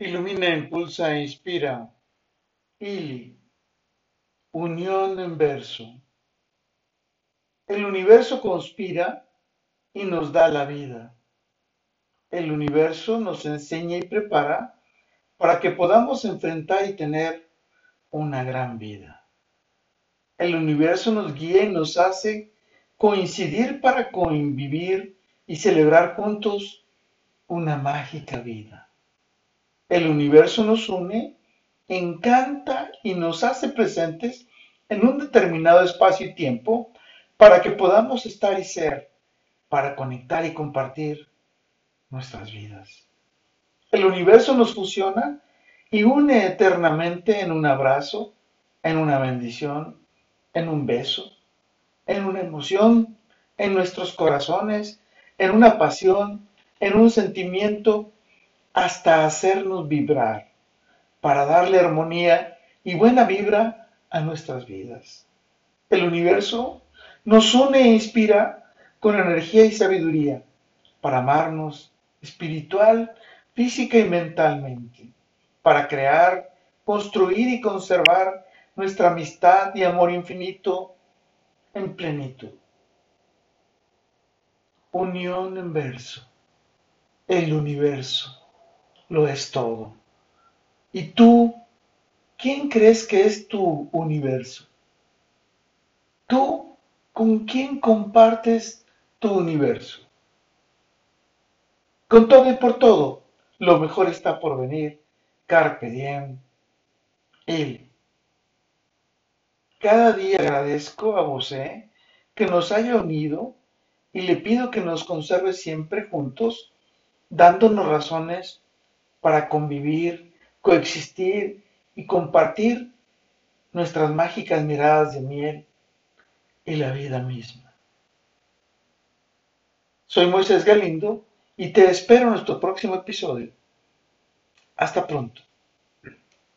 Ilumina, impulsa e inspira. Ili. Unión en verso. El universo conspira y nos da la vida. El universo nos enseña y prepara para que podamos enfrentar y tener una gran vida. El universo nos guía y nos hace coincidir para convivir y celebrar juntos una mágica vida. El universo nos une, encanta y nos hace presentes en un determinado espacio y tiempo para que podamos estar y ser, para conectar y compartir nuestras vidas. El universo nos fusiona y une eternamente en un abrazo, en una bendición, en un beso, en una emoción, en nuestros corazones, en una pasión, en un sentimiento, hasta hacernos vibrar, para darle armonía y buena vibra a nuestras vidas. El universo nos une e inspira con energía y sabiduría para amarnos espiritual, física y mentalmente, para crear, construir y conservar nuestra amistad y amor infinito en plenitud. Unión en verso. El universo lo es todo. ¿Y tú, quién crees que es tu universo? ¿Tú con quién compartes tu universo? Con todo y por todo, lo mejor está por venir. Carpe diem. Él. Cada día agradezco a José que nos haya unido y le pido que nos conserve siempre juntos, dándonos razones para convivir, coexistir y compartir nuestras mágicas miradas de miel y la vida misma. Soy Moisés Galindo y te espero en nuestro próximo episodio. Hasta pronto.